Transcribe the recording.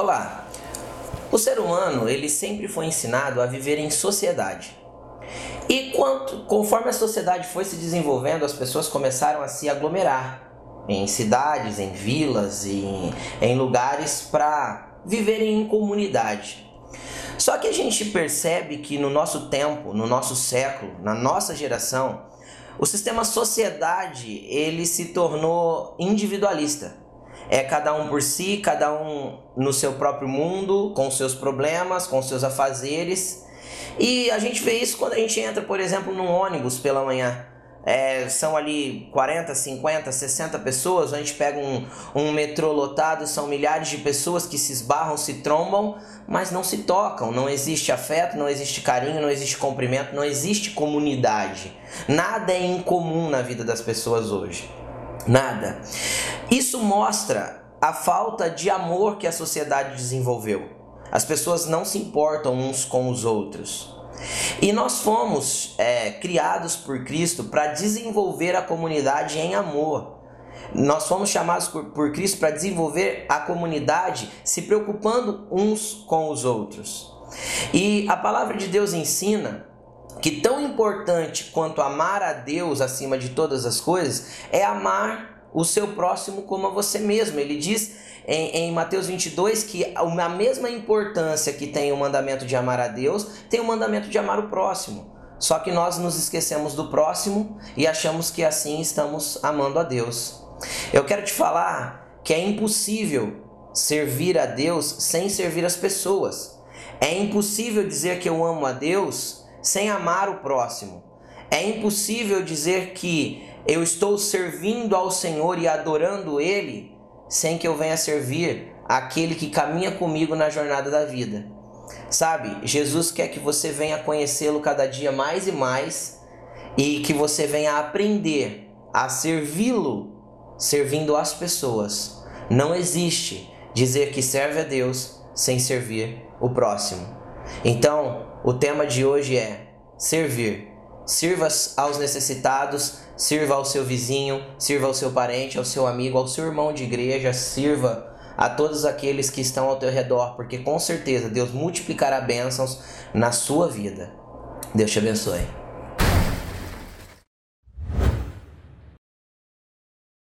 Olá. O ser humano, ele sempre foi ensinado a viver em sociedade. E quanto, conforme a sociedade foi se desenvolvendo, as pessoas começaram a se aglomerar em cidades, em vilas e em, em lugares para viverem em comunidade. Só que a gente percebe que no nosso tempo, no nosso século, na nossa geração, o sistema sociedade ele se tornou individualista é cada um por si, cada um no seu próprio mundo, com seus problemas, com seus afazeres. E a gente vê isso quando a gente entra, por exemplo, num ônibus pela manhã. É, são ali 40, 50, 60 pessoas, a gente pega um, um metrô lotado, são milhares de pessoas que se esbarram, se trombam, mas não se tocam. Não existe afeto, não existe carinho, não existe cumprimento, não existe comunidade. Nada é incomum na vida das pessoas hoje. Nada. Isso mostra a falta de amor que a sociedade desenvolveu. As pessoas não se importam uns com os outros. E nós fomos é, criados por Cristo para desenvolver a comunidade em amor. Nós fomos chamados por, por Cristo para desenvolver a comunidade se preocupando uns com os outros. E a palavra de Deus ensina que tão importante quanto amar a Deus acima de todas as coisas é amar o seu próximo como a você mesmo. Ele diz em, em, Mateus 22 que a mesma importância que tem o mandamento de amar a Deus, tem o mandamento de amar o próximo. Só que nós nos esquecemos do próximo e achamos que assim estamos amando a Deus. Eu quero te falar que é impossível servir a Deus sem servir as pessoas. É impossível dizer que eu amo a Deus sem amar o próximo. É impossível dizer que eu estou servindo ao Senhor e adorando Ele sem que eu venha servir aquele que caminha comigo na jornada da vida. Sabe, Jesus quer que você venha conhecê-lo cada dia mais e mais e que você venha aprender a servi-lo servindo as pessoas. Não existe dizer que serve a Deus sem servir o próximo. Então, o tema de hoje é servir. Sirva aos necessitados, sirva ao seu vizinho, sirva ao seu parente, ao seu amigo, ao seu irmão de igreja, sirva a todos aqueles que estão ao teu redor, porque com certeza Deus multiplicará bênçãos na sua vida. Deus te abençoe.